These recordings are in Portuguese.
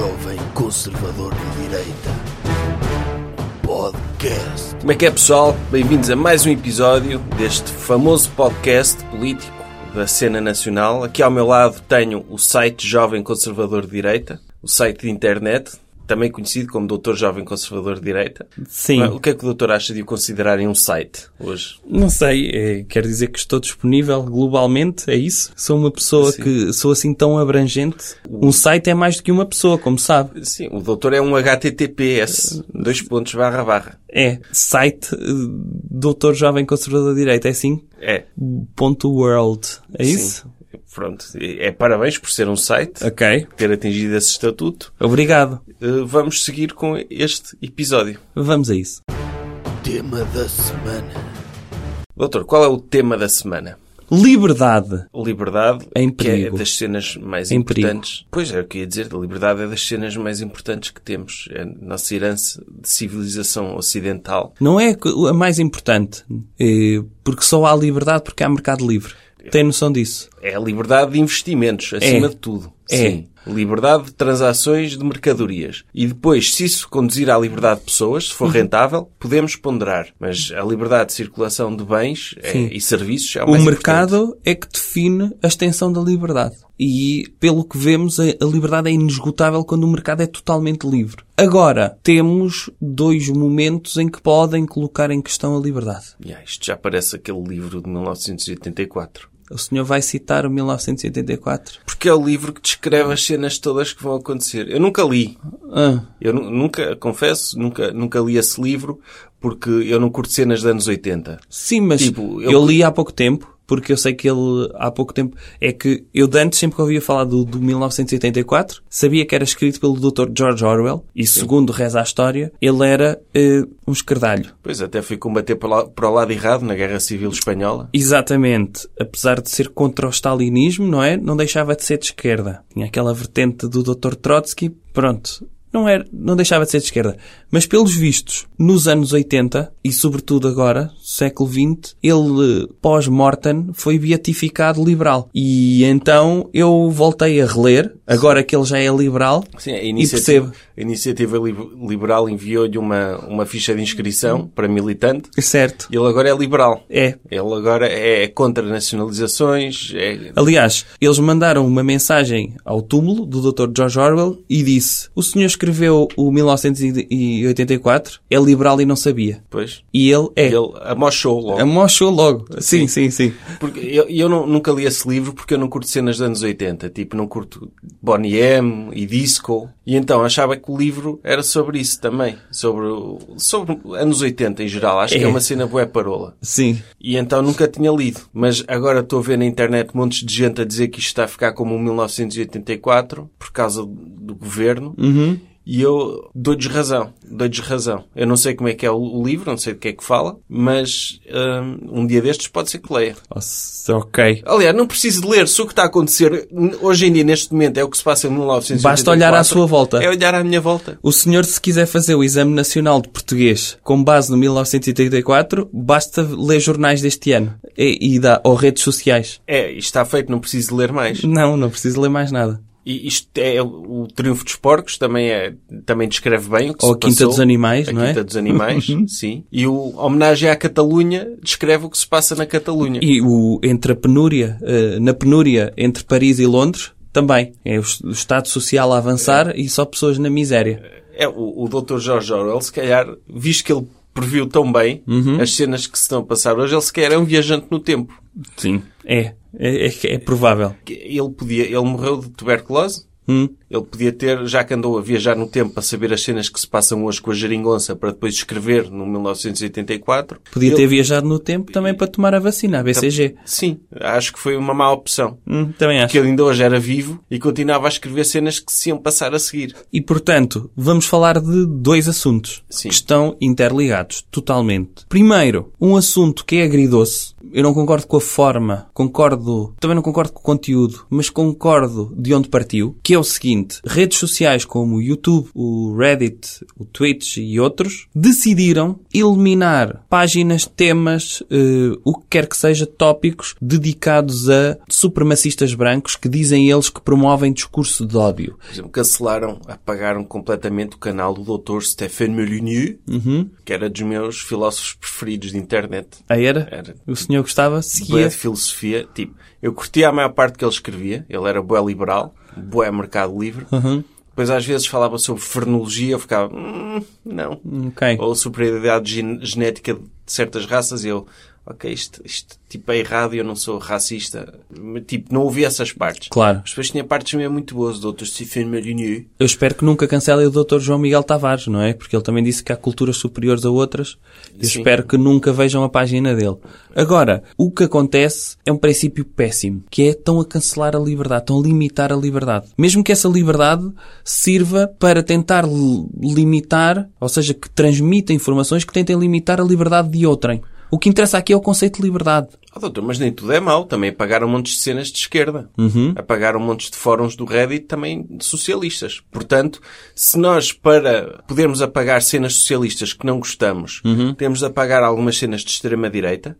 jovem conservador de direita. Podcast. Como é que é, pessoal? Bem-vindos a mais um episódio deste famoso podcast político da cena nacional. Aqui ao meu lado tenho o site Jovem Conservador de Direita, o site de internet, também conhecido como Doutor Jovem Conservador de Direita. Sim. O que é que o doutor acha de o considerarem um site hoje? Não sei, é, quer dizer que estou disponível globalmente, é isso? Sou uma pessoa Sim. que sou assim tão abrangente. Um site é mais do que uma pessoa, como sabe. Sim, o doutor é um HTTPS, dois pontos barra barra. É site eh, Doutor Jovem Conservador de Direita, é assim? É. Ponto world, é isso? Pronto. É parabéns por ser um site, Ok, ter atingido esse estatuto. obrigado. Uh, Vamos seguir com este episódio. Vamos a isso. Tema da semana. Doutor, qual é o tema da semana? Liberdade. Liberdade, Em que é perigo. das cenas mais Em importantes. Pois é, o que eu ia dizer, a liberdade é das cenas mais importantes que temos. É a nossa herança de civilização ocidental. Não é a mais importante, eh, porque só há liberdade porque há mercado livre. Tem noção disso? É a liberdade de investimentos, acima É. de tudo. É. Sim. Liberdade de transações de mercadorias. E depois, se isso conduzir à liberdade de pessoas, se for Uhum. rentável, podemos ponderar. Mas a liberdade de circulação de bens é- e serviços é o O mais mercado é que define a extensão da liberdade. E, pelo que vemos, a, a liberdade é inesgotável quando o mercado é totalmente livre. Agora, temos dois momentos em que podem colocar em questão a liberdade. Yeah, isto já parece aquele livro de 1984. O senhor vai citar o 1984? Porque é o livro que descreve as cenas todas que vão acontecer. Eu nunca li. Ah, Eu nu- nunca, confesso, nunca, nunca li esse livro porque eu não curto cenas dos anos 80. sim, mas Tipo, eu- eu... li há pouco tempo, porque eu sei que ele, há pouco tempo, é que eu de antes, sempre que ouvia falar do, do 1984, sabia que era escrito pelo Dr. George Orwell, e segundo reza a história, ele era eh, um escardalho. Pois até fui combater para, para o lado errado na Guerra Civil Espanhola. Exatamente. Apesar de ser contra o stalinismo, não é? Não deixava de ser de esquerda. Tinha aquela vertente do Dr. Trotsky. Pronto. Não, era, não deixava de ser de esquerda. Mas pelos vistos, nos anos 80, e sobretudo agora, século XX, ele, pós-mortem, foi beatificado liberal. E então eu voltei a reler, agora que ele já é liberal, Sim, a e iniciativa, percebo. a iniciativa Li- Liberal enviou-lhe uma, uma ficha de inscrição para militante. Certo. Ele agora é liberal. É. Ele agora é contra nacionalizações. É... Aliás, eles mandaram uma mensagem ao túmulo do Dr. George Orwell e disse: O senhor escreveu o 1984, é liberal e não sabia. Pois. E ele é. Ele amochou logo. Amochou logo. Sim, sim, sim. Porque eu, eu não- nunca li esse livro porque eu não curto cenas dos anos 80. Tipo, não curto Bonnie M e disco. E então achava que o livro era sobre isso também. Sobre, o- sobre anos 80 em geral. Acho que é É. uma cena bué parola. Sim. E então nunca tinha lido. Mas agora estou a ver na internet montes de gente a dizer que isto está a ficar como um 1984 por causa do governo. Uhum. E eu dou-lhes razão. Dou-lhes razão. Eu não sei como é que é o, livro, não sei de que é que fala, mas hum, um dia destes pode ser que leia. Nossa, ok. Aliás, não preciso de ler. Se o que está a acontecer hoje em dia, neste momento, é o que se passa em 1984. Basta olhar à sua volta. É olhar à minha volta. O senhor, se quiser fazer o Exame Nacional de Português com base no 1984, basta ler jornais deste ano e, e dá, ou redes sociais. É, isto está feito, não preciso de ler mais. Não, não preciso ler mais nada. E isto é o, o Triunfo dos Porcos, também, é, também descreve bem o que Ou se a Quinta passou. dos Animais, a não é? Quinta dos Animais, sim. E o Homenagem à Catalunha descreve o que se passa na Catalunha. E o, entre a penúria, eh, na penúria entre Paris e Londres, também. É o, Estado Social a avançar e só pessoas na miséria. É, o, o Dr. George Orwell, se calhar, visto que ele previu tão bem Uhum. as cenas que se estão a passar hoje, ele se calhar é um viajante no tempo. Sim. É. É, é, é provável. Ele podia, ele morreu de tuberculose. Hum? Ele podia ter, já que andou a viajar no tempo para saber as cenas que se passam hoje com a geringonça para depois escrever no 1984. Podia ele- ter viajado no tempo também para tomar a vacina, a BCG. Sim, acho que foi uma má opção. Hum, também acho. Que ele ainda hoje era vivo e continuava a escrever cenas que se iam passar a seguir. E, portanto, vamos falar de dois assuntos Sim. que estão interligados, totalmente. Primeiro, um assunto que é agridoce. Eu não concordo com a forma, concordo, também não concordo com o conteúdo, mas concordo de onde partiu, que que é o seguinte. Redes sociais como o YouTube, o Reddit, o Twitch e outros decidiram eliminar páginas, temas, eh, o que quer que seja, tópicos dedicados a supremacistas brancos que dizem eles que promovem discurso de ódio. Por exemplo, cancelaram, apagaram completamente o canal do Dr. Stéphane Molyneux, que era dos meus filósofos preferidos de internet. Aí era? Era. O senhor gostava? Seguia? de filosofia. Tipo, eu curtia a maior parte que ele escrevia. Ele era bué liberal, bué mercado livre. Uhum. Depois às vezes falava sobre frenologia, eu ficava, hum, não. Ok. Ou superioridade gen- genética de certas raças eu, ok, isto, isto tipo é errado e eu não sou racista. Tipo, não ouvi essas partes. Claro. Mas depois tinha partes mesmo muito boas do Dr. Stephen Molyneux. Eu espero que nunca cancelem o Dr. João Miguel Tavares, não é? Porque ele também disse que há culturas superiores a outras. Eu Sim. espero que nunca vejam a página dele. Agora, o que acontece é um princípio péssimo, que é estão a cancelar a liberdade, estão a limitar a liberdade. Mesmo que essa liberdade sirva para tentar li- limitar, ou seja, que transmita informações que tentem limitar a liberdade de outrem. O que interessa aqui é o conceito de liberdade. Oh, doutor, mas nem tudo é mau. Também apagaram montes de cenas de esquerda. Apagaram montes de fóruns do Reddit também de socialistas. Portanto, se nós, para podermos apagar cenas socialistas que não gostamos, temos de apagar algumas cenas de extrema-direita,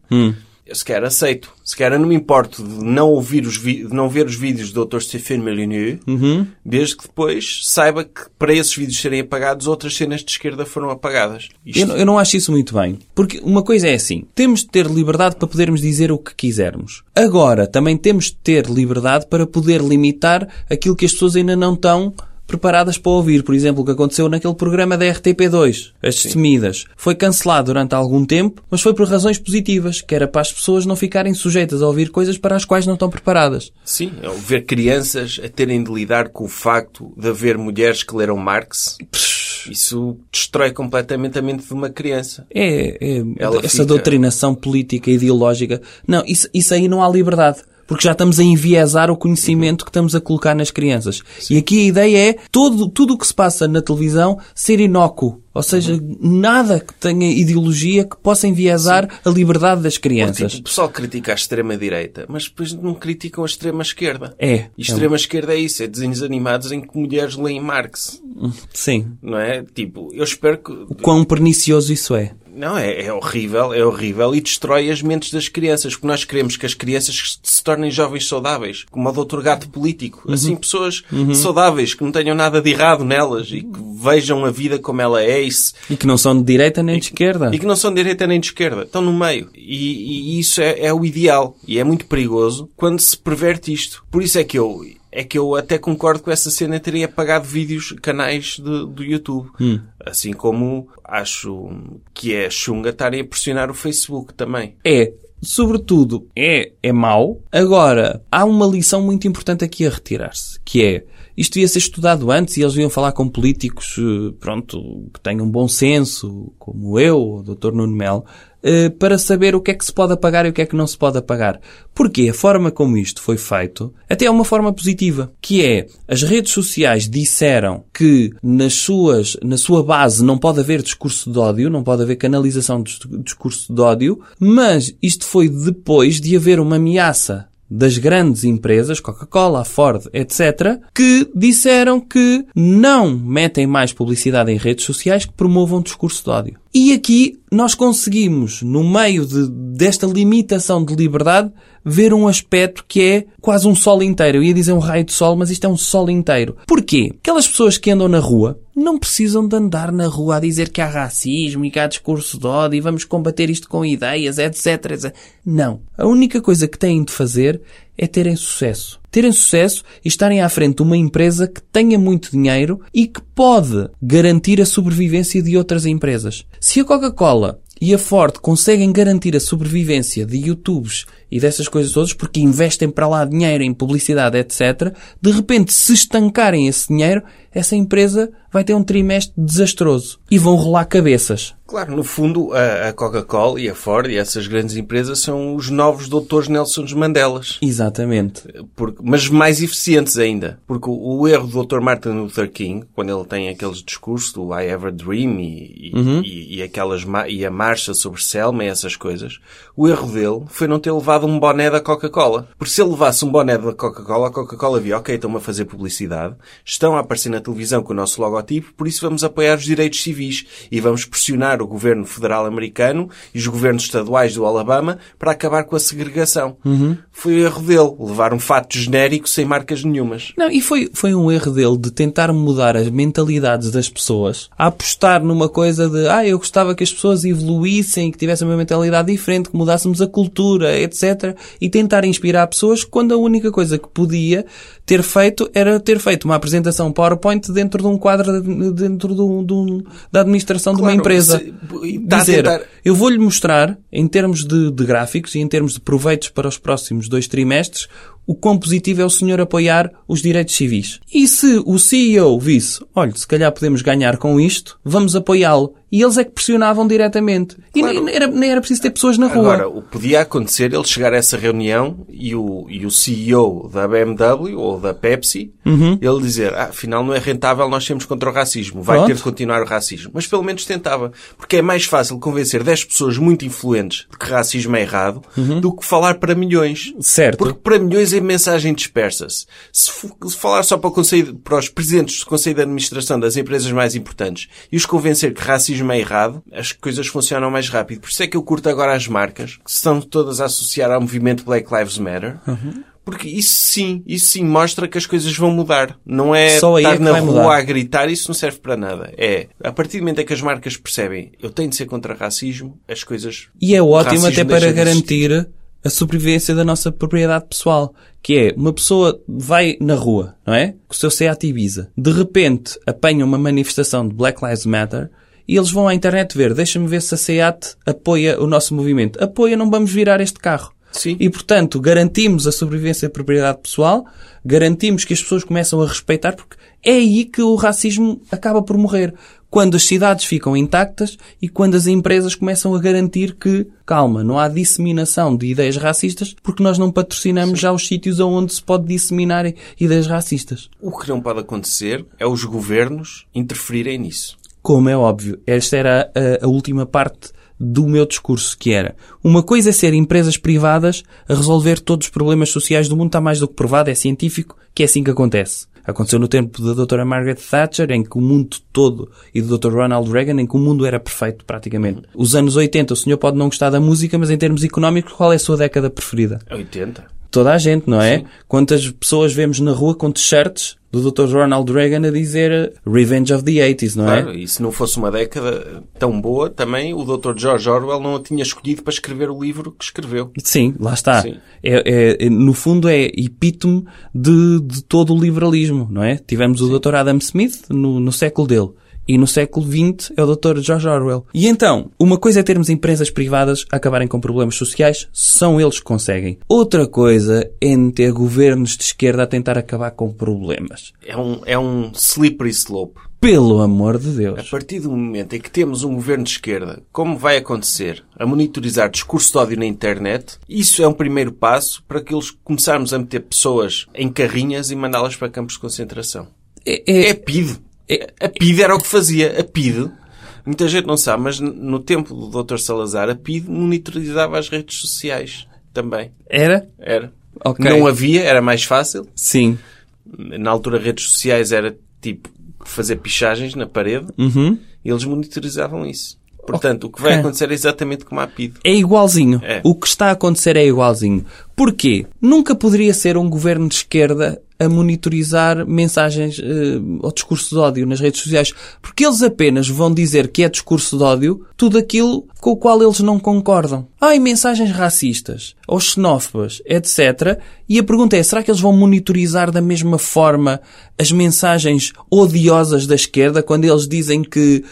eu sequer aceito. Sequer eu não me importo de não ouvir os de não ver os vídeos do Dr. Stéphane Molyneux, desde que depois saiba que para esses vídeos serem apagados, outras cenas de esquerda foram apagadas. Isto Eu, não- eu não acho isso muito bem. Porque uma coisa é assim: temos de ter liberdade para podermos dizer o que quisermos. Agora, também temos de ter liberdade para poder limitar aquilo que as pessoas ainda não estão preparadas para ouvir. Por exemplo, o que aconteceu naquele programa da RTP2, As Destemidas. Foi cancelado durante algum tempo, mas foi por razões positivas, que era para as pessoas não ficarem sujeitas a ouvir coisas para as quais não estão preparadas. Sim, é ver crianças a terem de lidar com o facto de haver mulheres que leram Marx. Isso destrói completamente a mente de uma criança. É, é essa fica- doutrinação política, ideológica. Não, isso, isso aí não há liberdade. Porque já estamos a enviesar o conhecimento que estamos a colocar nas crianças. E aqui a ideia é todo, tudo o que se passa na televisão ser inócuo. Ou seja, nada que tenha ideologia que possa enviesar a liberdade das crianças. tipo, o pessoal critica a extrema-direita, mas depois não criticam a extrema-esquerda. É. E extrema-esquerda é isso, é desenhos animados em que mulheres leem Marx. Sim. Não é? Tipo, eu espero que... Quão pernicioso isso é. Não, é, é horrível, é horrível e destrói as mentes das crianças, porque nós queremos que as crianças se tornem jovens saudáveis, como o doutor gato político. Uhum. Assim, pessoas saudáveis, que não tenham nada de errado nelas e que vejam a vida como ela é e, E que não são de direita nem de esquerda. e que não são de direita nem de esquerda, estão no meio. E, e isso é, é o ideal. E é muito perigoso quando se perverte isto. Por isso é que eu, é que eu até concordo com essa cena terem apagado vídeos, canais de- do YouTube. Assim como acho que é chunga estarem a pressionar o Facebook também. É, sobretudo, é, é mau. Agora, há uma lição muito importante aqui a retirar-se, que é, isto devia ser estudado antes e eles deviam falar com políticos, eh, pronto, que tenham bom senso, como eu, o Dr. Nuno Melo, eh, para saber o que é que se pode apagar e o que é que não se pode apagar. Porque a forma como isto foi feito até é uma forma positiva, que é as redes sociais disseram que nas suas, na sua base não pode haver discurso de ódio, não pode haver canalização de dis- discurso de ódio, mas isto foi depois de haver uma ameaça das grandes empresas, Coca-Cola, Ford, etc., que disseram que não metem mais publicidade em redes sociais que promovam discurso de ódio. E aqui nós conseguimos, no meio de- desta limitação de liberdade, ver um aspecto que é quase um sol inteiro. Eu ia dizer um raio de sol, mas isto é um sol inteiro. Porquê? Aquelas pessoas que andam na rua não precisam de andar na rua a dizer que há racismo e que há discurso de ódio e vamos combater isto com ideias, etc, etc. Não. A única coisa que têm de fazer é terem sucesso. Terem sucesso e estarem à frente de uma empresa que tenha muito dinheiro e que pode garantir a sobrevivência de outras empresas. Se a Coca-Cola e a Ford conseguem garantir a sobrevivência de YouTubes e dessas coisas todas porque investem para lá dinheiro em publicidade, etc., de repente, se estancarem esse dinheiro, essa empresa vai ter um trimestre desastroso. E vão rolar cabeças. Claro, no fundo, a, Coca-Cola e a Ford e essas grandes empresas são os novos doutores Nelson Mandelas. Exatamente. Porque, mas mais eficientes ainda. Porque o, erro do Dr. Martin Luther King, quando ele tem aqueles discursos do I a Dream e, Uhum. e, e aquelas, e a marcha sobre Selma e essas coisas, o erro dele foi não ter levado um boné da Coca-Cola. Porque se ele levasse um boné da Coca-Cola, a Coca-Cola via, ok, estão a fazer publicidade, estão a aparecer na televisão com o nosso logotipo, por isso vamos apoiar os direitos civis e vamos pressionar o governo federal americano e os governos estaduais do Alabama para acabar com a segregação. Foi o erro dele, levar um fato genérico sem marcas nenhumas. Não, e foi, foi um erro dele de tentar mudar as mentalidades das pessoas, a apostar numa coisa de, ah, eu gostava que as pessoas evoluíssem, que tivessem uma mentalidade diferente, que mudássemos a cultura, etc. E tentar inspirar pessoas quando a única coisa que podia ter feito era ter feito uma apresentação PowerPoint dentro de um quadro, de- dentro de um- de um- da administração de uma Claro, empresa. se- a Dizer, tentar- eu vou-lhe mostrar, em termos de, de gráficos e em termos de proveitos para os próximos dois trimestres, o quão positivo é o senhor apoiar os direitos civis. E se o CEO visse, olha, se calhar podemos ganhar com isto, vamos apoiá-lo. E eles é que pressionavam diretamente. E Claro. nem, era, nem era preciso ter pessoas na rua. Agora, o que podia acontecer ele chegar a essa reunião e o, e o CEO da BMW ou da Pepsi Uhum. ele dizer, ah, afinal não é rentável, nós temos contra o racismo, vai Pronto. ter de continuar o racismo. Mas pelo menos tentava. Porque é mais fácil convencer 10 pessoas muito influentes de que racismo é errado do que falar para milhões. Uhum. Certo. Porque para milhões a mensagem dispersa-se. Se, se falar só para, o conselho, para os presidentes do Conselho de Administração das empresas mais importantes e os convencer que racismo é errado, as coisas funcionam mais rápido. Por isso é que eu curto agora as marcas, que estão todas a associar ao movimento Black Lives Matter. Porque isso sim, isso sim mostra que as coisas vão mudar. Não é Só aí estar é na rua mudar. a gritar, isso não serve para nada. É, a partir do momento em que as marcas percebem eu tenho de ser contra racismo, as coisas... E é ótimo até para garantir a sobrevivência da nossa propriedade pessoal. Que é, uma pessoa vai na rua, não é? Com o seu Seat Ibiza. De repente apanha uma manifestação de Black Lives Matter e eles vão à internet ver, deixa-me ver se a Seat apoia o nosso movimento. Apoia, não vamos virar este carro. Sim. E, portanto, garantimos a sobrevivência da propriedade pessoal, garantimos que as pessoas começam a respeitar, porque é aí que o racismo acaba por morrer. Quando as cidades ficam intactas e quando as empresas começam a garantir que, calma, não há disseminação de ideias racistas, porque nós não patrocinamos já os sítios onde se pode disseminar ideias racistas. O que não pode acontecer é os governos interferirem nisso. Como é óbvio, esta era a, a última parte do meu discurso, que era uma coisa é ser empresas privadas a resolver todos os problemas sociais do mundo, está mais do que provado, é científico, que é assim que acontece. Aconteceu no tempo da Dra. Margaret Thatcher, em que o mundo todo, e do Dr. Ronald Reagan, em que o mundo era perfeito, praticamente. Os anos 80, o senhor pode não gostar da música, mas em termos económicos, qual é a sua década preferida? 80. Toda a gente, não é? Quantas pessoas vemos na rua com t-shirts do Dr. Ronald Reagan a dizer Revenge of the 80s, não é? Claro, e se não fosse uma década tão boa, também o Dr. George Orwell não a tinha escolhido para escrever o livro que escreveu. Sim, lá está. Sim. É, é- no fundo é epítome de, de todo o liberalismo, não é? Tivemos o Dr. Adam Smith no, no século dele. E no século XX é o Dr. George Orwell. E então, uma coisa é termos empresas privadas a acabarem com problemas sociais, são eles que conseguem. Outra coisa é ter governos de esquerda a tentar acabar com problemas. É um, é um slippery slope. Pelo amor de A Deus. partir do momento em que temos um governo de esquerda, como vai acontecer, a monitorizar discurso de ódio na internet, isso é um primeiro passo para que eles começarmos a meter pessoas em carrinhas e mandá-las para campos de concentração. É, é- É PID. É- A PID era o que fazia. A PID, muita gente não sabe, mas no tempo do Dr. Salazar, a PID monitorizava as redes sociais também. era? Era. Ok. Não havia, era mais fácil. Sim. Na altura, redes sociais era tipo fazer pichagens na parede Uhum. e eles monitorizavam isso. Portanto, o que vai acontecer é exatamente como a PID. É igualzinho. É. O que está a acontecer é igualzinho. Porquê? Nunca poderia ser um governo de esquerda a monitorizar mensagens eh, ou discurso de ódio nas redes sociais. Porque eles apenas vão dizer que é discurso de ódio tudo aquilo com o qual eles não concordam. Ai, mensagens racistas ou xenófobas, etc. E a pergunta é, será que eles vão monitorizar da mesma forma as mensagens odiosas da esquerda quando eles dizem que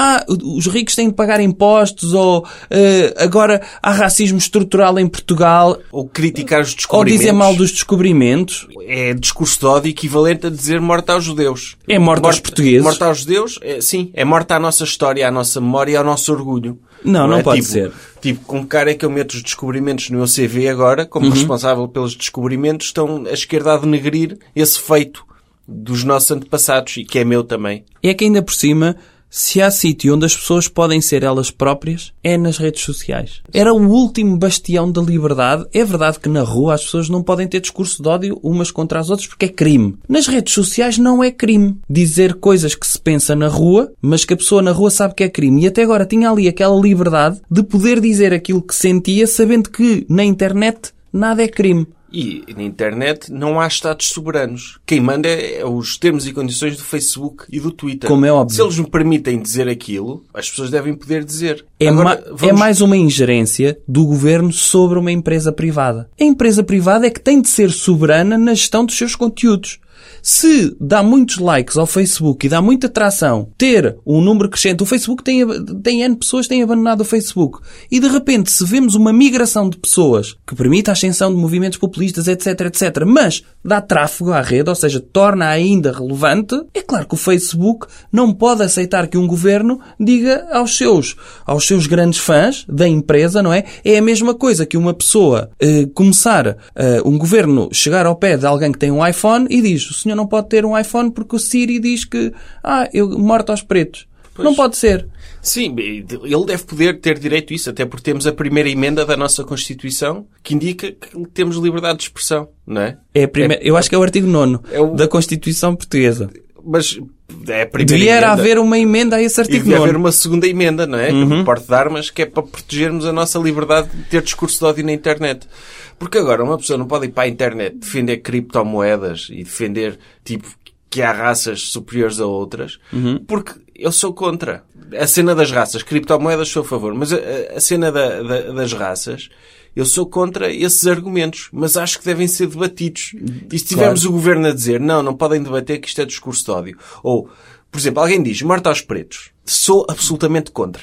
ah, os ricos têm de pagar impostos, ou eh, agora há racismo estrutural em Portugal, Ou criticar os ou descobrimentos. dizer mal dos descobrimentos. É discurso de ódio equivalente a dizer morte aos judeus. É morte aos portugueses. Morte aos judeus, é, sim. É morte à nossa história, à nossa memória e ao nosso orgulho. Não, não é? pode tipo, ser. Tipo, com que cara é que eu meto os descobrimentos no meu CV agora, como Uhum. responsável pelos descobrimentos, estão a esquerda a denegrir esse feito dos nossos antepassados e que é meu também. É que ainda por cima, se há sítio onde as pessoas podem ser elas próprias, é nas redes sociais. Era o último bastião da liberdade. É verdade que na rua as pessoas não podem ter discurso de ódio umas contra as outras porque é crime. Nas redes sociais não é crime. Dizer coisas que se pensa na rua, mas que a pessoa na rua sabe que é crime. E até agora tinha ali aquela liberdade de poder dizer aquilo que sentia, sabendo que na internet nada é crime. E na internet não há Estados soberanos. Quem manda é os termos e condições do Facebook e do Twitter. Como é óbvio. Se eles me permitem dizer aquilo, as pessoas devem poder dizer. É, Agora, ma- é vamos- mais uma ingerência do governo sobre uma empresa privada. A empresa privada é que tem de ser soberana na gestão dos seus conteúdos. Se dá muitos likes ao Facebook e dá muita atração ter um número crescente, o Facebook tem, tem N pessoas que têm abandonado o Facebook. E de repente, se vemos uma migração de pessoas que permite a ascensão de movimentos populistas, etc, etc, mas dá tráfego à rede, ou seja, torna ainda relevante, é claro que o Facebook não pode aceitar que um governo diga aos seus, aos seus grandes fãs da empresa, não é? É a mesma coisa que uma pessoa eh, começar, eh, um governo chegar ao pé de alguém que tem um iPhone e diz, o senhor não pode ter um iPhone porque o Siri diz que, ah, eu morto aos pretos. Não pode ser. Sim, ele deve poder ter direito a isso, até porque temos a primeira emenda da nossa Constituição que indica que temos liberdade de expressão, não é? É a primeira, eu acho que é o artigo 9 É o- da Constituição Portuguesa. Mas é a primeira Devia emenda. haver uma emenda a esse E artigo devia haver 9 uma segunda emenda, não é? Uhum. Porte de armas, que é para protegermos a nossa liberdade de ter discurso de ódio na internet. Porque agora uma pessoa não pode ir para a internet defender criptomoedas e defender, tipo, que há raças superiores a outras, Uhum. porque eu sou contra. A cena das raças, criptomoedas sou a favor, mas a, a cena da- da- das raças, eu sou contra esses argumentos, mas acho que devem ser debatidos. E se tivermos o governo a dizer, não, não podem debater que isto é discurso de ódio. Ou, por exemplo, alguém diz, morte aos pretos. Sou absolutamente contra.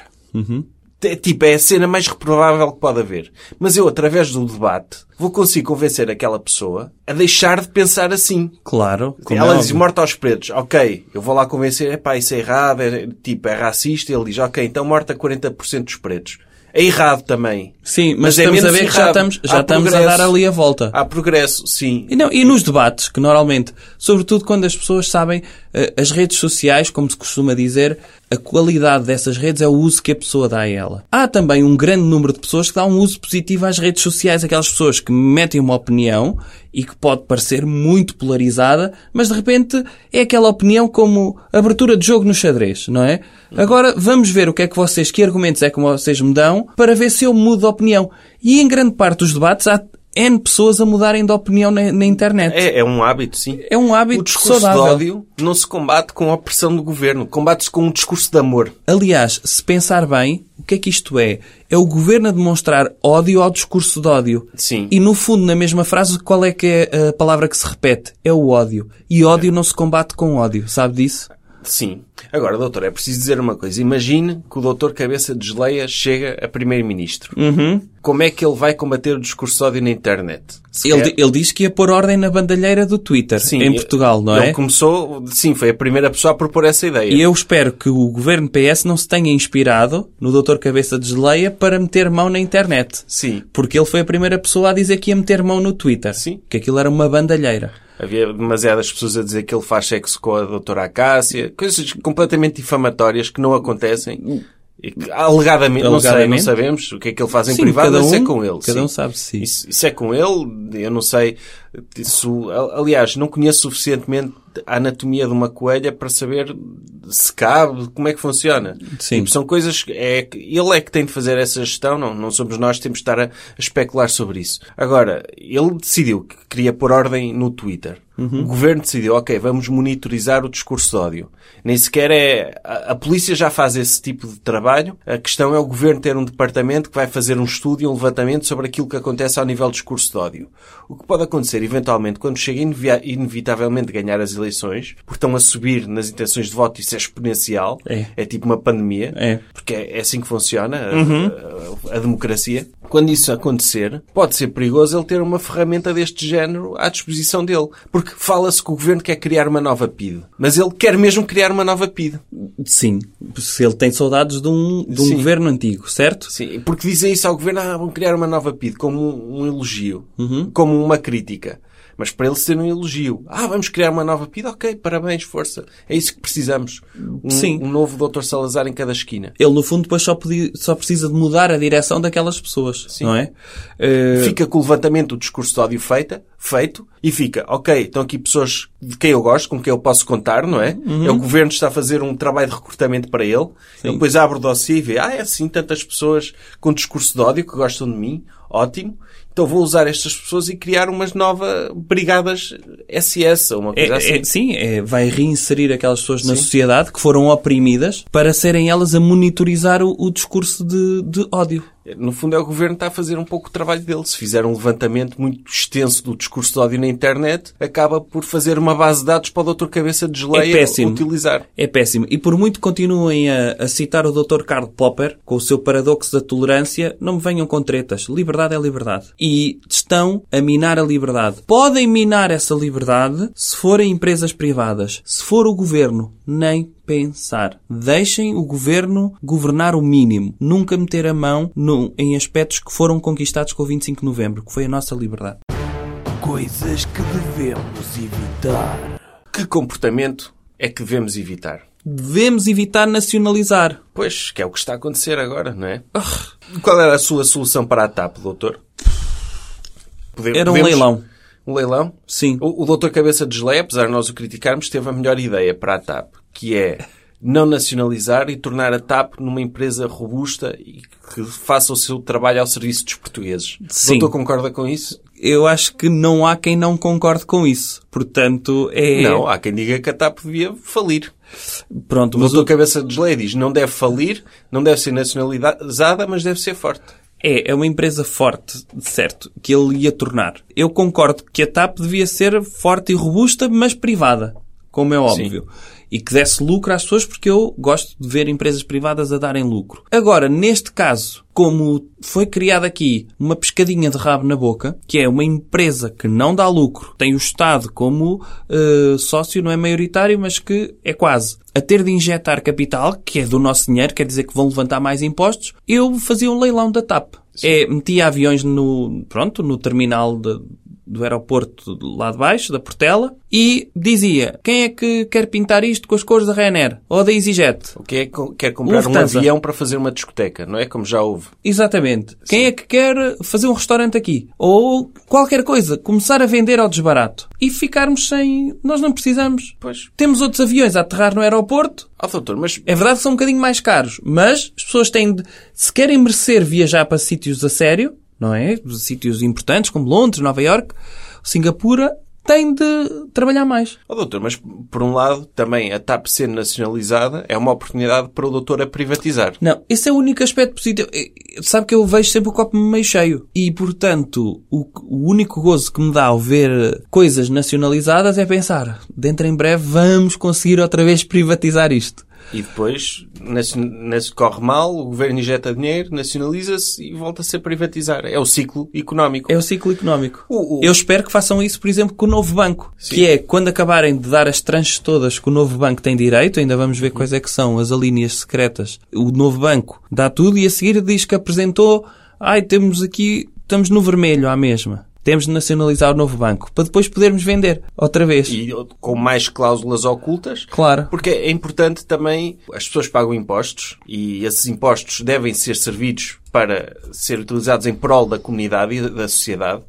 É, Tipo, é a cena mais reprovável que pode haver. Mas eu, através do debate, vou conseguir convencer aquela pessoa a deixar de pensar assim. Claro. Ela é diz morte aos pretos. Ok, eu vou lá convencer, epá, isso é errado, é, tipo, é racista. Ele diz, ok, então morte a 40% dos pretos. É errado também. Sim, mas, Mas é estamos a menos ver que já estamos, já Há estamos a dar ali a volta. Há progresso, sim. E, não, e nos debates, que normalmente, sobretudo quando as pessoas sabem, eh, as redes sociais, como se costuma dizer, a qualidade dessas redes é o uso que a pessoa dá a ela. Há também um grande número de pessoas que dão um uso positivo às redes sociais, aquelas pessoas que metem uma opinião e que pode parecer muito polarizada, mas de repente é aquela opinião como abertura de jogo no xadrez, não é? Agora vamos ver o que é que vocês, que argumentos é que vocês me dão para ver se eu mudo de opinião. E em grande parte dos debates há N pessoas a mudarem de opinião na, na internet. É, é um hábito, sim. É um hábito O discurso saudável. de ódio não se combate com a opressão do governo. Combate-se com um discurso de amor. Aliás, se pensar bem, o que é que isto é? É o governo a demonstrar ódio ao discurso de ódio. Sim. E no fundo, na mesma frase, qual é que é a palavra que se repete? É o ódio. E ódio não se combate com ódio. Sabe disso? Sim. Agora, doutor, é preciso dizer uma coisa. Imagine que o doutor Cabeça de Geleia chega a primeiro-ministro. Uhum. Como é que ele vai combater o discurso de ódio na internet? Ele, ele diz que ia pôr ordem na bandalheira do Twitter, Sim, em Portugal, não ele é? começou, sim, foi a primeira pessoa a propor essa ideia. E eu espero que o governo PS não se tenha inspirado no Dr. Cabeça de Geleia para meter mão na internet. Sim. Porque ele foi a primeira pessoa a dizer que ia meter mão no Twitter. Sim. Que aquilo era uma bandalheira. Havia demasiadas pessoas a dizer que ele faz sexo com a doutora Acácia. Coisas completamente difamatórias que não acontecem. E que, alegadamente, não sei, não Alegadamente. sabemos o que é que ele faz em Sim, privado, cada isso é um- com ele. cada sim. um sabe si. Isso, isso é com ele, eu não sei. Isso, aliás, não conheço suficientemente a anatomia de uma coelha para saber se cabe, como é que funciona. Sim. Tipo, são coisas que é, ele é que tem de fazer essa gestão, não, não somos nós que temos de estar a, a especular sobre isso. Agora, ele decidiu que queria pôr ordem no Twitter. O governo decidiu, ok, vamos monitorizar o discurso de ódio. Nem sequer é... A, a polícia já faz esse tipo de trabalho. A questão é o governo ter um departamento que vai fazer um estudo e um levantamento sobre aquilo que acontece ao nível do discurso de ódio. O que pode acontecer, eventualmente, quando chega inevitavelmente a ganhar as eleições, porque estão a subir nas intenções de voto, isso é exponencial, É. tipo uma pandemia, É. porque é é assim que funciona a- a, a democracia. Quando isso acontecer, pode ser perigoso ele ter uma ferramenta deste género à disposição dele. Porque fala-se que o governo quer criar uma nova PID. Mas ele quer mesmo criar uma nova PID. Sim. Se ele tem saudades de um, de um Sim. governo antigo, certo? Sim, porque dizem isso ao governo, ah, vão criar uma nova PID, como um, um elogio, como uma crítica. Mas para ele ser um elogio, ah, vamos criar uma nova PID, ok, parabéns, força. É isso que precisamos. Um, Sim. um novo Dr. Salazar em cada esquina. Ele, no fundo, depois só, pedi- só precisa de mudar a direção daquelas pessoas, Sim. não é? Eh, Fica com o levantamento do discurso de ódio feita, feito e fica, ok, estão aqui pessoas de quem eu gosto, com quem eu posso contar, não é? É o governo está a fazer um trabalho de recrutamento para ele. Ele depois abre o dossiê e vê, ah, é assim, tantas pessoas com discurso de ódio que gostam de mim, ótimo. Então vou usar estas pessoas e criar umas novas brigadas SS ou uma É, coisa assim. é- sim, é, vai reinserir aquelas pessoas na sociedade que foram oprimidas para serem elas a monitorizar o, o discurso de, de ódio. No fundo é o governo que está a fazer um pouco o trabalho dele. Se fizer um levantamento muito extenso do discurso de ódio na internet, acaba por fazer uma base de dados para o doutor Cabeça de É Geleia péssimo. utilizar. É péssimo. E por muito que continuem a, a citar o Dr. Karl Popper com o seu paradoxo da tolerância, não me venham com tretas. Liberdade é liberdade. E estão a minar a liberdade. Podem minar essa liberdade se forem empresas privadas. Se for o governo, nem pensar. Deixem o governo governar o mínimo. Nunca meter a mão no- em aspectos que foram conquistados com o 25 de novembro, que foi a nossa liberdade. Coisas que devemos evitar. Que comportamento é que devemos evitar? Devemos evitar nacionalizar. Pois, que é o que está a acontecer agora, não é? Qual era a sua solução para a TAP, doutor? Era um podemos- leilão. Um leilão? Sim. O, o doutor Cabeça de Geleia, apesar de nós o criticarmos, teve a melhor ideia para a TAP, que é não nacionalizar e tornar a TAP numa empresa robusta e que faça o seu trabalho ao serviço dos portugueses. Sim. Doutor concorda com isso? Eu acho que não há quem não concorde com isso. Portanto, é... Não, há quem diga que a TAP devia falir. Pronto, mas doutor o... Cabeça de Geleia diz não deve falir, não deve ser nacionalizada, mas deve ser forte. é, é uma empresa forte, certo, que ele ia tornar. Eu concordo que a TAP devia ser forte e robusta, mas privada, como é óbvio. E que desse lucro às pessoas, porque eu gosto de ver empresas privadas a darem lucro. Agora, neste caso, como foi criada aqui uma pescadinha de rabo na boca, que é uma empresa que não dá lucro, tem o Estado como eh, sócio, não é maioritário, mas que é quase, a ter de injetar capital, que é do nosso dinheiro, quer dizer que vão levantar mais impostos, eu fazia um leilão da TAP. É, metia aviões no, pronto, no terminal de- do aeroporto de lá de baixo, da Portela, e dizia, quem é que quer pintar isto com as cores da Ryanair? Ou da EasyJet? O que é que quer comprar um Lufthansa. avião para fazer uma discoteca, não é? Como já houve. Exatamente. Quem é que quer fazer um restaurante aqui? Ou qualquer coisa. Começar a vender ao desbarato. E ficarmos sem... Nós não precisamos. Pois. Temos outros aviões a aterrar no aeroporto. Ó doutor, mas É verdade que são um bocadinho mais caros. Mas as pessoas têm de... Se querem merecer viajar para sítios a sério, não é? Sítios importantes como Londres, Nova York, Singapura, têm de trabalhar mais. Ó doutor, mas por um lado, também a TAP sendo nacionalizada é uma oportunidade para o doutor a privatizar. Não, esse é o único aspecto positivo. Eh, Sabe que eu vejo sempre o copo meio cheio. E, portanto, o, o único gozo que me dá ao ver coisas nacionalizadas é pensar, dentro em breve vamos conseguir outra vez privatizar isto. E depois corre mal, o governo injeta dinheiro, nacionaliza-se e volta-se a privatizar. É o ciclo económico. É o ciclo económico. O- o- Eu espero que façam isso, por exemplo, com o novo banco. Sim. Que é, quando acabarem de dar as tranches todas que o novo banco tem direito, ainda vamos ver quais é que são as alíneas secretas, o novo banco dá tudo e a seguir diz que apresentou, ai, temos aqui, estamos no vermelho à mesma. Temos de nacionalizar o novo banco, para depois podermos vender outra vez. E com mais cláusulas ocultas. Claro. Porque é importante também, as pessoas pagam impostos e esses impostos devem ser servidos para ser utilizados em prol da comunidade e da sociedade.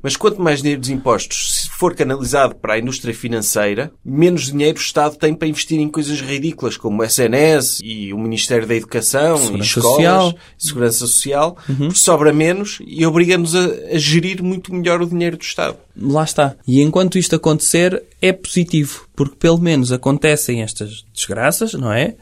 Mas quanto mais dinheiro dos impostos for canalizado para a indústria financeira, menos dinheiro o Estado tem para investir em coisas ridículas como o SNS e o Ministério da Educação e Segurança escolas, Social. Segurança Social, porque sobra menos e obriga-nos a, a gerir muito melhor o dinheiro do Estado. Lá está. E enquanto isto acontecer, é positivo, porque pelo menos acontecem estas desgraças, não é?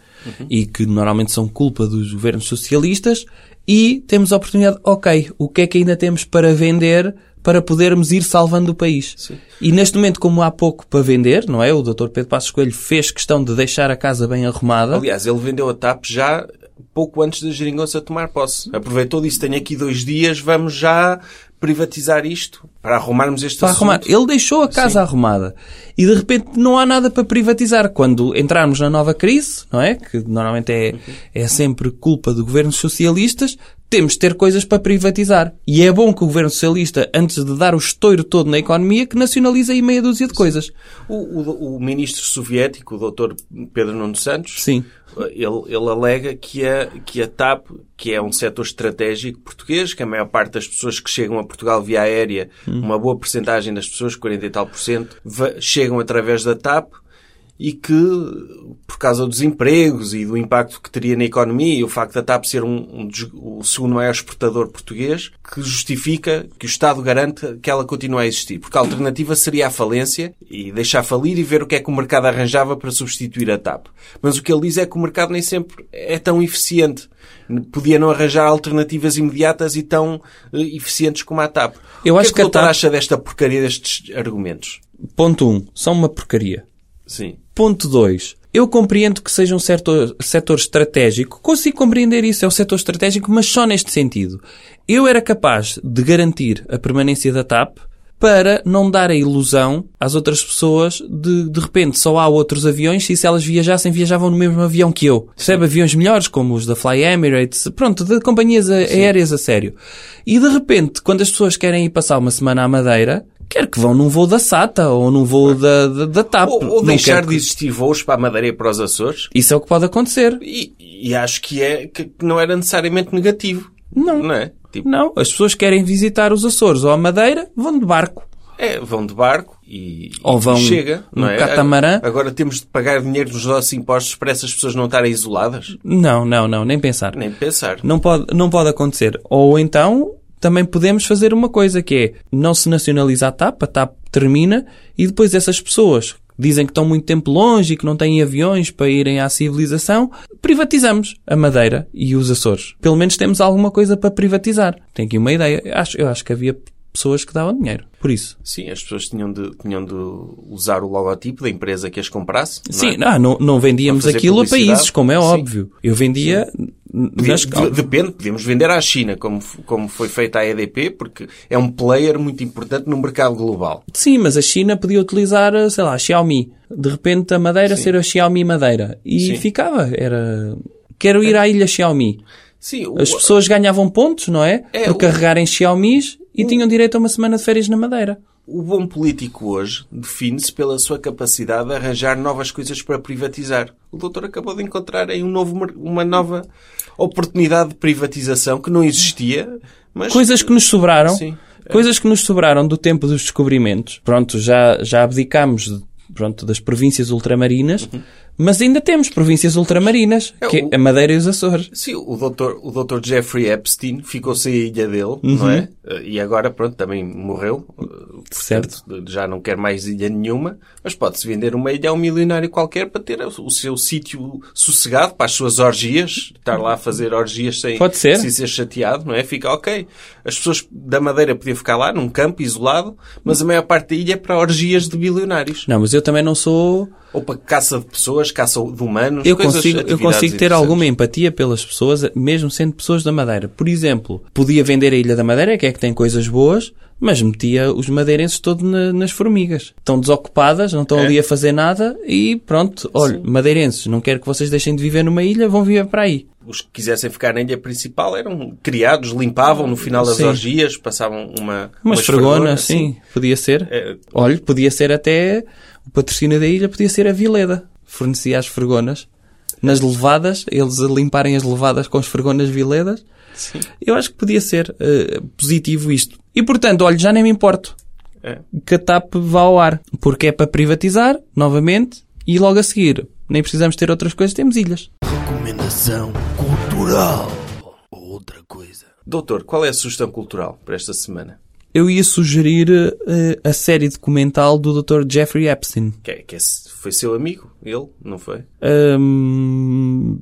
E que normalmente são culpa dos governos socialistas, e temos a oportunidade, ok, o que é que ainda temos para vender para podermos ir salvando o país. Sim. E neste momento, como há pouco para vender, não é? O Dr. Pedro Passos Coelho fez questão de deixar a casa bem arrumada. Aliás, ele vendeu a TAP já pouco antes da geringonça tomar posse. Aproveitou disso, tenho aqui dois dias, vamos já privatizar isto para arrumarmos este para assunto. arrumar. Ele deixou a casa arrumada. E de repente não há nada para privatizar. Quando entrarmos na nova crise, não é? Que normalmente é, é sempre culpa de governos socialistas, temos de ter coisas para privatizar. E é bom que o governo socialista, antes de dar o estouro todo na economia, que nacionalize aí meia dúzia de coisas. O, o- o ministro soviético, o Dr. Pedro Nuno Santos, Sim. ele, ele alega que a, que a TAP, que é um setor estratégico português, que a maior parte das pessoas que chegam a Portugal via aérea, uma boa porcentagem das pessoas, 40 e tal por cento, chegam através da TAP e que, por causa dos empregos e do impacto que teria na economia e o facto da TAP ser um, um o segundo maior exportador português, que justifica que o Estado garante que ela continue a existir. Porque a alternativa seria a falência e deixar falir e ver o que é que o mercado arranjava para substituir a TAP. Mas o que ele diz é que o mercado nem sempre é tão eficiente. Podia não arranjar alternativas imediatas e tão eh, eficientes como a TAP. Eu o que acho é que, que a TAP- acha desta porcaria destes argumentos? Ponto 1. Um, são uma porcaria. Sim. Ponto 2. Eu compreendo que seja um setor, setor estratégico. Consigo compreender isso. É um setor estratégico, mas só neste sentido. Eu era capaz de garantir a permanência da TAP para não dar a ilusão às outras pessoas de, de repente, só há outros aviões e se elas viajassem, viajavam no mesmo avião que eu. Percebe? Aviões melhores, como os da Fly Emirates, pronto, de companhias aéreas a sério. E de repente, quando as pessoas querem ir passar uma semana à Madeira, quer que vão num voo da SATA ou num voo da, da, da TAP. Ou, ou deixar quero de que- existir voos para a Madeira e para os Açores. Isso é o que pode acontecer. E, e acho que é que que não era necessariamente negativo. Não. Não é? Tipo, Não, as pessoas querem visitar os Açores ou a Madeira, vão de barco. é, vão de barco e, Ou e vão chega. num Não é? catamarã. Agora temos de pagar dinheiro dos nossos impostos para essas pessoas não estarem isoladas? Não, não, não, nem pensar. Nem pensar. Não pode, não pode acontecer. Ou então, também podemos fazer uma coisa que é, não se nacionaliza a TAP, a TAP termina, e depois essas pessoas dizem que estão muito tempo longe e que não têm aviões para irem à civilização, privatizamos a Madeira e os Açores. Pelo menos temos alguma coisa para privatizar. Tem aqui uma ideia. Eu acho, eu acho que havia pessoas que davam dinheiro. Por isso. Sim, as pessoas tinham de, tinham de usar o logotipo da empresa que as comprasse. não Sim, é? não, não, não vendíamos aquilo a países, como é Sim. óbvio. Eu vendia nas de- depende, podemos vender à China, como, como foi feita a EDP, porque é um player muito importante no mercado global. Sim, mas a China podia utilizar, sei lá, a Xiaomi. De repente a Madeira ser a Xiaomi Madeira. E Sim. ficava. Era. Quero ir à ilha Xiaomi. Sim, o- As pessoas ganhavam pontos, não é? É, Por o- carregarem Xiaomis e tinham direito a uma semana de férias na Madeira. O bom político hoje define-se pela sua capacidade de arranjar novas coisas para privatizar. O doutor acabou de encontrar aí um novo, uma nova oportunidade de privatização que não existia, mas... Coisas que nos sobraram. Sim. Coisas que nos sobraram do tempo dos descobrimentos. Pronto, já, já abdicámos pronto, das províncias ultramarinas, mas ainda temos províncias ultramarinas, É, que é a Madeira e os Açores. Sim, o doutor, o doutor Jeffrey Epstein ficou sem a ilha dele, não é? E agora, pronto, também morreu. Certo. Portanto, Já não quer mais ilha nenhuma, mas pode-se vender uma ilha a um milionário qualquer para ter o o seu sítio sossegado para as suas orgias, estar lá a fazer orgias sem, Pode ser. sem ser chateado, não é? Fica ok. As pessoas da Madeira podiam ficar lá, num campo isolado, mas a maior parte da ilha é para orgias de bilionários. Não, mas eu também não sou Ou para caça de pessoas, caça de humanos. Eu coisas, consigo, eu consigo ter alguma empatia pelas pessoas, mesmo sendo pessoas da Madeira. Por exemplo, podia vender a Ilha da Madeira, que é que tem coisas boas, mas metia os madeirenses todos na- nas formigas. Estão desocupadas, não estão É. ali a fazer nada e pronto. Olha, madeirenses, não quero que vocês deixem de viver numa ilha, vão viver para aí. os que quisessem ficar na ilha principal eram criados, limpavam no final das Sim. orgias, passavam uma, Umas fregonas, sim, podia ser. É, Olha, podia ser até o patrocínio da ilha, podia ser a Vileda. Fornecia as fregonas. Nas levadas, eles a limparem as levadas com as fregonas Viledas. Eu acho que podia ser eh, positivo isto. E portanto, olha, já nem me importo é. que a TAP vá ao ar. Porque é para privatizar, novamente, e logo a seguir, nem precisamos ter outras coisas, temos ilhas. Recomendação cultural. Outra coisa. Doutor, qual é a sugestão cultural para esta semana? Eu ia sugerir eh, a série documental do Dr. Jeffrey Epstein. Que, que é- foi seu amigo? Ele? Não foi? Hum,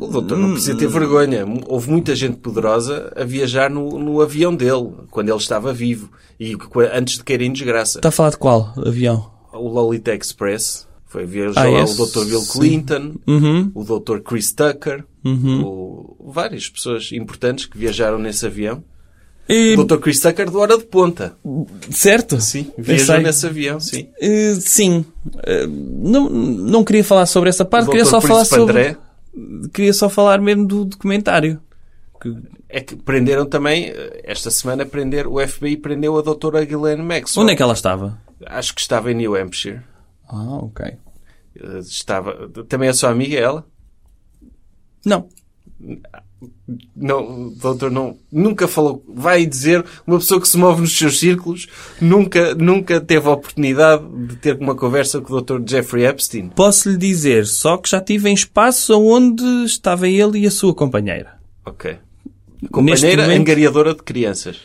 O doutor não precisa ter vergonha. Houve muita gente poderosa a viajar no, no avião dele, quando ele estava vivo. E antes de cair em desgraça. Está a falar de qual avião? O Lolita Express. Foi viajar Ah, lá esse? o Dr. Bill. Clinton, Uhum. o Dr. Chris Tucker, o- várias pessoas importantes que viajaram nesse avião. E- O Dr. Chris Tucker do Hora de Ponta. certo? Sim, viajou nesse avião, sim. Eh, sim. Eh, não, não queria falar sobre essa parte, queria só falar sobre. André. Queria só falar mesmo do documentário. Que- É que prenderam também, eh, esta semana, prender, o FBI prendeu a doutora Ghislaine Maxwell. Onde é que ela estava? Acho que estava em New Hampshire. Ah, ok. Estava, também é sua amiga ela? Não. Não, o doutor não, nunca falou, vai dizer, uma pessoa que se move nos seus círculos, nunca, nunca teve a oportunidade de ter uma conversa com o Dr. Jeffrey Epstein. Posso lhe dizer só que já estive em espaços onde estava ele e a sua companheira. Ok. Companheira momento- angariadora de crianças.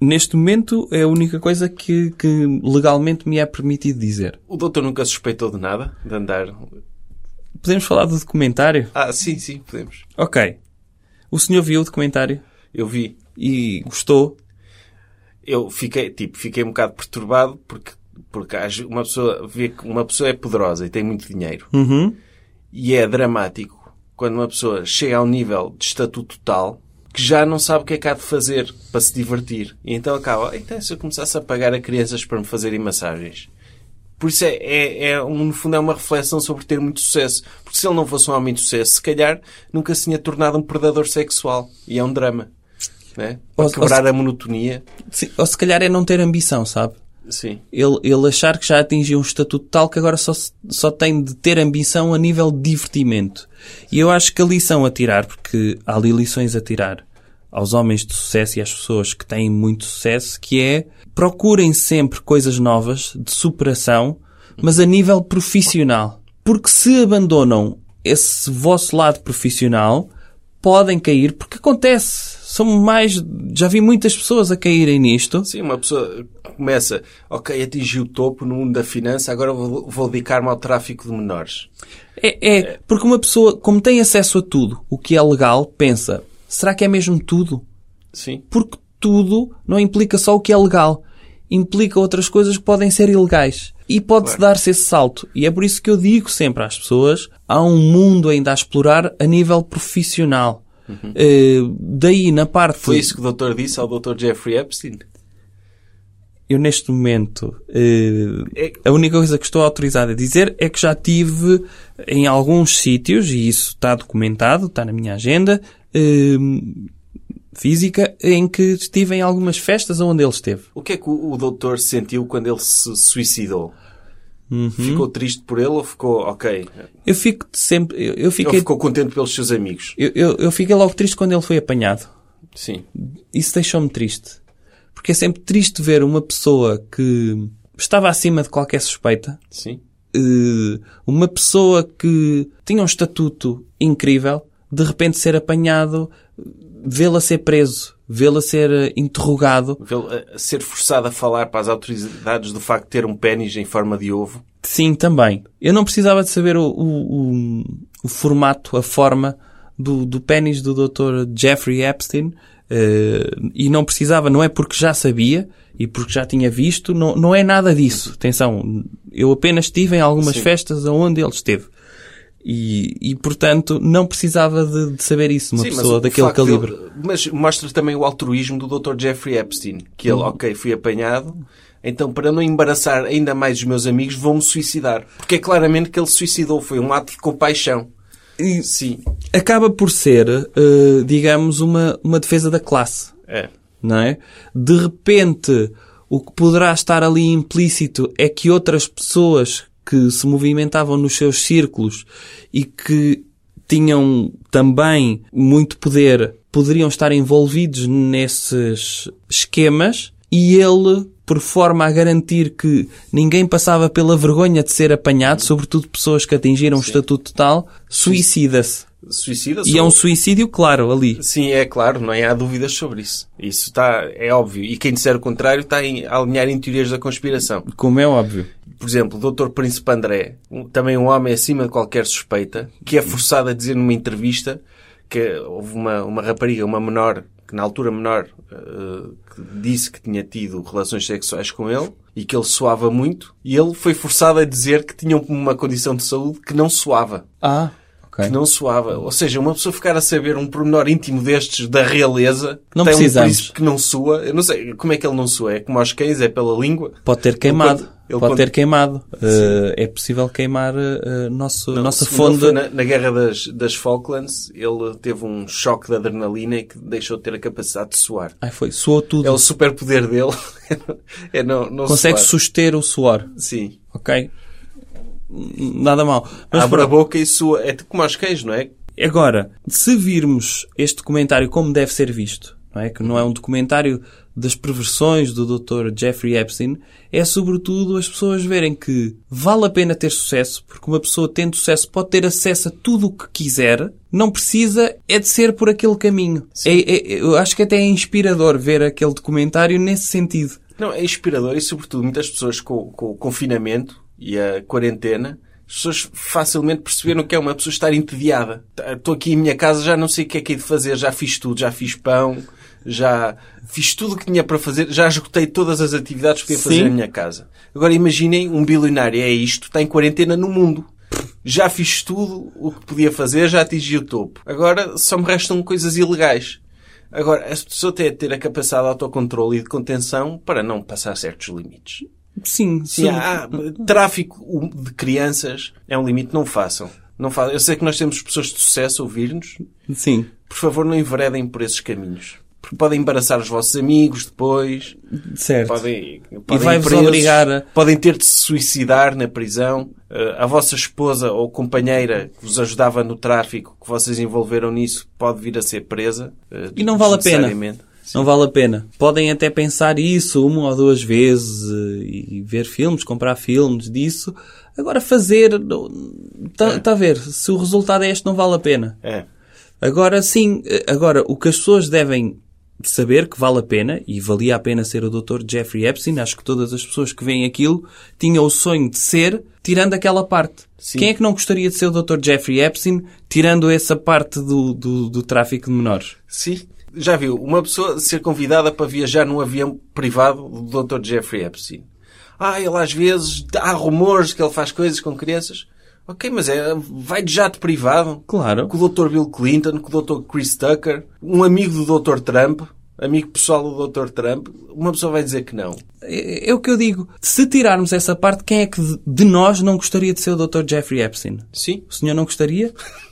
Neste momento é a única coisa que, que legalmente me é permitido dizer. O doutor nunca suspeitou de nada? De andar... Podemos falar do documentário? Ah, sim, sim, podemos. Ok. O senhor viu o documentário Eu vi. e gostou? Eu fiquei, tipo, fiquei um bocado perturbado porque, porque uma pessoa vê que uma pessoa é poderosa e tem muito dinheiro. Uhum. E é dramático quando uma pessoa chega a um nível de estatuto tal que já não sabe o que é que há de fazer para se divertir. E então acaba, então se eu começasse a pagar a crianças para me fazerem massagens. Por isso é, é, é, um- no fundo é uma reflexão sobre ter muito sucesso. Porque se ele não fosse um homem de sucesso, se calhar nunca se tinha tornado um predador sexual. E é um drama. Né? Para Ou- quebrar a monotonia. Sim, Ou se calhar é não ter ambição, sabe? Sim. Ele, ele achar que já atingiu um estatuto tal que agora só, só tem de ter ambição a nível de divertimento. E eu acho que a lição a tirar, porque há ali lições a tirar aos homens de sucesso e às pessoas que têm muito sucesso, que é procurem sempre coisas novas, de superação, mas a nível profissional. Porque se abandonam esse vosso lado profissional, podem cair, porque acontece. São mais, já vi muitas pessoas a caírem nisto. Sim, uma pessoa começa, ok, atingi o topo no mundo da finança, agora vou, vou dedicar-me ao tráfico de menores. É, é, porque uma pessoa, como tem acesso a tudo, o que é legal, pensa, será que é mesmo tudo? Sim. Porque tudo não implica só o que é legal. Implica outras coisas que podem ser ilegais. E pode-se Claro. dar-se esse salto. E é por isso que eu digo sempre às pessoas, há um mundo ainda a explorar a nível profissional. Eh, daí, na parte... Uhum. Foi isso que o doutor disse ao doutor Jeffrey Epstein? Eu, neste momento, eh, É- a única coisa que estou autorizado a dizer é que já tive em alguns sítios, e isso está documentado, está na minha agenda eh, física, em que estive em algumas festas onde ele esteve. O que é que o, o doutor sentiu quando ele se suicidou? Uhum. Ficou triste por ele ou ficou, ok? Eu fico sempre... Eu, eu fiquei, ficou contente pelos seus amigos? eu, eu, eu fiquei logo triste quando ele foi apanhado. Sim. Isso deixou-me triste. Porque é sempre triste ver uma pessoa que estava acima de qualquer suspeita, Sim. eh, uma pessoa que tinha um estatuto incrível, de repente ser apanhado, vê-la ser preso, vê-la ser eh, interrogado. Vê-lo a- a ser forçado a falar para as autoridades do facto de ter um pênis em forma de ovo. Sim, também. Eu não precisava de saber o, o, o, o formato, a forma do, do pênis do Dr. Jeffrey Epstein. eh, e não precisava, não é porque já sabia e porque já tinha visto, não, não é nada disso. Atenção, eu apenas estive em algumas Sim. festas onde ele esteve. E, e portanto, não precisava de, de saber isso, uma Sim, pessoa daquele calibre. dele- mas mostra também o altruísmo do Dr. Jeffrey Epstein. Que ele, ok, fui apanhado, então para não embaraçar ainda mais os meus amigos, vou-me suicidar. Porque é claramente que ele se suicidou. Foi um ato de compaixão. E Sim. acaba por ser, eh, digamos, uma, uma defesa da classe. É. não é? De repente, o que poderá estar ali implícito é que outras pessoas que se movimentavam nos seus círculos e que tinham também muito poder poderiam estar envolvidos nesses esquemas e ele, por forma a garantir que ninguém passava pela vergonha de ser apanhado, sobretudo pessoas que atingiram o estatuto tal, suicida-se. Suicida-se. E é um suicídio claro ali. Sim, é claro, não há dúvidas sobre isso. Isso está, é óbvio. E quem disser o contrário está a alinhar em teorias da conspiração. Como é óbvio. Por exemplo, o Dr. Príncipe André, também um homem acima de qualquer suspeita, que é forçado a dizer numa entrevista que houve uma, uma rapariga, uma menor, que na altura menor, eh, que disse que tinha tido relações sexuais com ele e que ele suava muito, e ele foi forçado a dizer que tinha uma condição de saúde que não suava. Ah, ok. Que não suava. Ou seja, uma pessoa ficar a saber um pormenor íntimo destes da realeza, Não tem precisamos. um príncipe que não sua. Eu não sei como é que ele não sua. É como aos cães, é pela língua. Pode ter queimado. ele Pode quando- ter queimado. Eh, é possível queimar eh, nosso, Não, nossa fonte. Na, na guerra das, das Falklands, ele teve um choque de adrenalina e que deixou de ter a capacidade de suar. Ai, foi. Suou tudo. É o superpoder dele. é não, não Consegue suar. suster o suor. Sim. Ok? Nada mal. Mas Abre a boca e sua. É como aos cães, não é? Agora, se virmos este documentário como deve ser visto, não é? Que não é um documentário das perversões do Dr. Jeffrey Epstein, é sobretudo as pessoas verem que vale a pena ter sucesso, porque uma pessoa tendo sucesso pode ter acesso a tudo o que quiser, não precisa é de ser por aquele caminho. É, é- eu acho que até é inspirador ver aquele documentário nesse sentido. Não, é inspirador e, sobretudo, muitas pessoas com, com o confinamento e a quarentena, as pessoas facilmente perceberam que é uma pessoa estar entediada. Estou aqui em minha casa, já não sei o que é que é de fazer, já fiz tudo, já fiz pão, já fiz tudo o que tinha para fazer, já esgotei todas as atividades que podia fazer Sim. na minha casa. Agora imaginem um bilionário, é isto, está em quarentena no mundo. Já fiz tudo o que podia fazer, já atingi o topo. Agora só me restam coisas ilegais. Agora, a pessoa tem de ter a capacidade de autocontrole e de contenção para não passar certos limites. Sim, Sim, tráfico de crianças é um limite, não façam. Não façam. Eu sei que nós temos pessoas de sucesso a ouvir-nos. Sim. Por favor, não enveredem por esses caminhos. Porque podem embaraçar os vossos amigos depois. Certo. Podem, podem vai-vos ir presos, obrigar a- Podem ter de se suicidar na prisão. Eh, A vossa esposa ou companheira que vos ajudava no tráfico, que vocês envolveram nisso, pode vir a ser presa. eh, E não vale a pena. Não vale a pena. Podem até pensar isso uma ou duas vezes e ver filmes, comprar filmes disso. Agora fazer, está tá a ver, se o resultado é este não vale a pena. É. Agora sim, agora o que as pessoas devem saber que vale a pena, e valia a pena ser o Dr. Jeffrey Epstein, acho que todas as pessoas que veem aquilo tinham o sonho de ser, tirando aquela parte. Sim. Quem é que não gostaria de ser o Dr. Jeffrey Epstein, tirando essa parte do, do, do tráfico de menores? Sim. Já viu, uma pessoa ser convidada para viajar num avião privado do Dr. Jeffrey Epstein. Ah, ele às vezes, há rumores que ele faz coisas com crianças. Ok, mas é, vai de jato privado. Claro. Com o Dr. Bill Clinton, com o Dr. Chris Tucker, um amigo do Dr. Trump, amigo pessoal do Dr. Trump. Uma pessoa vai dizer que não. É, é o que eu digo. Se tirarmos essa parte, quem é que de- nós não gostaria de ser o Dr. Jeffrey Epstein? Sim, O senhor não gostaria?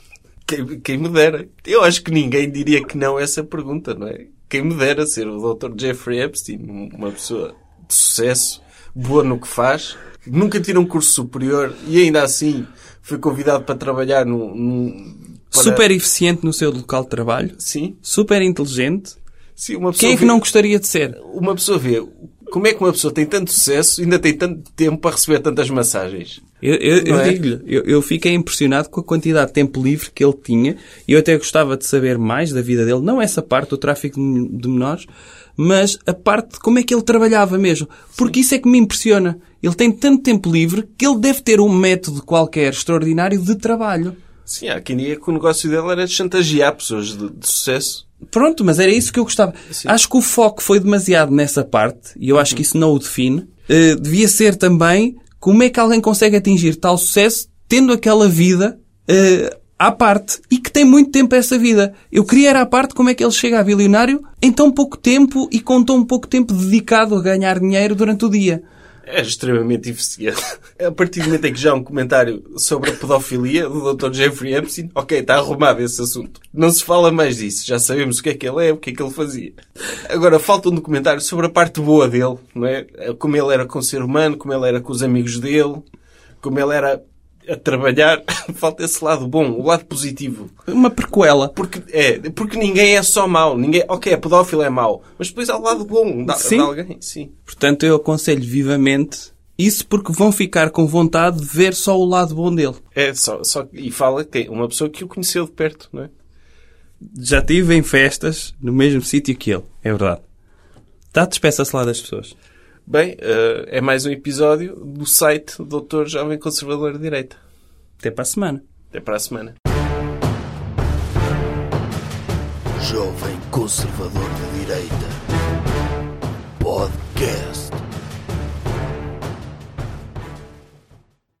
quem, quem me dera. Eu acho que ninguém diria que não a essa pergunta, não é? Quem me dera ser o Dr. Jeffrey Epstein, uma pessoa de sucesso, boa no que faz, nunca tira um curso superior e ainda assim foi convidado para trabalhar num... num para- Super eficiente no seu local de trabalho. Sim, Super inteligente. sim, uma pessoa Quem é que vê- não gostaria de ser? Uma pessoa vê como é que uma pessoa tem tanto sucesso e ainda tem tanto tempo para receber tantas massagens. Eu, eu, eu é? digo-lhe, eu, eu fiquei impressionado com a quantidade de tempo livre que ele tinha e eu até gostava de saber mais da vida dele, não essa parte do tráfico de menores, mas a parte de como é que ele trabalhava mesmo. Porque isso é que me impressiona. Ele tem tanto tempo livre que ele deve ter um método qualquer extraordinário de trabalho. Sim, há quem diga que o negócio dele era de chantagear pessoas de, de sucesso. Pronto, mas era isso que eu gostava. Acho que o foco foi demasiado nessa parte, e eu acho que isso não o define. Eh, devia ser também como é que alguém consegue atingir tal sucesso tendo aquela vida eh, à parte e que tem muito tempo essa vida. Eu queria era à parte como é que ele chega a bilionário em tão pouco tempo e com tão pouco tempo dedicado a ganhar dinheiro durante o dia. É extremamente eficiente. A partir do momento em que já há um comentário sobre a pedofilia do Dr. Jeffrey Epstein, ok, está arrumado esse assunto. Não se fala mais disso. Já sabemos o que é que ele é, o que é que ele fazia. Agora, falta um documentário sobre a parte boa dele, não é? Como ele era com o ser humano, como ele era com os amigos dele, como ele era a trabalhar. falta esse lado bom, o lado positivo. Uma prequela. Porque, é, porque ninguém é só mau. Ninguém, ok, a pedófilo é mau. Mas depois há o lado bom de, Sim. de alguém. Sim. Portanto, eu aconselho vivamente isso porque vão ficar com vontade de ver só o lado bom dele. É, só, só, e fala que uma pessoa que o conheceu de perto, não é? Já estive em festas no mesmo sítio que ele. É verdade. Tá, despeça-se lá das pessoas. Bem, eh, é mais um episódio do site Doutor Jovem Conservador de Direita. Até para a semana. Até para a semana. Jovem Conservador de Direita. Podcast.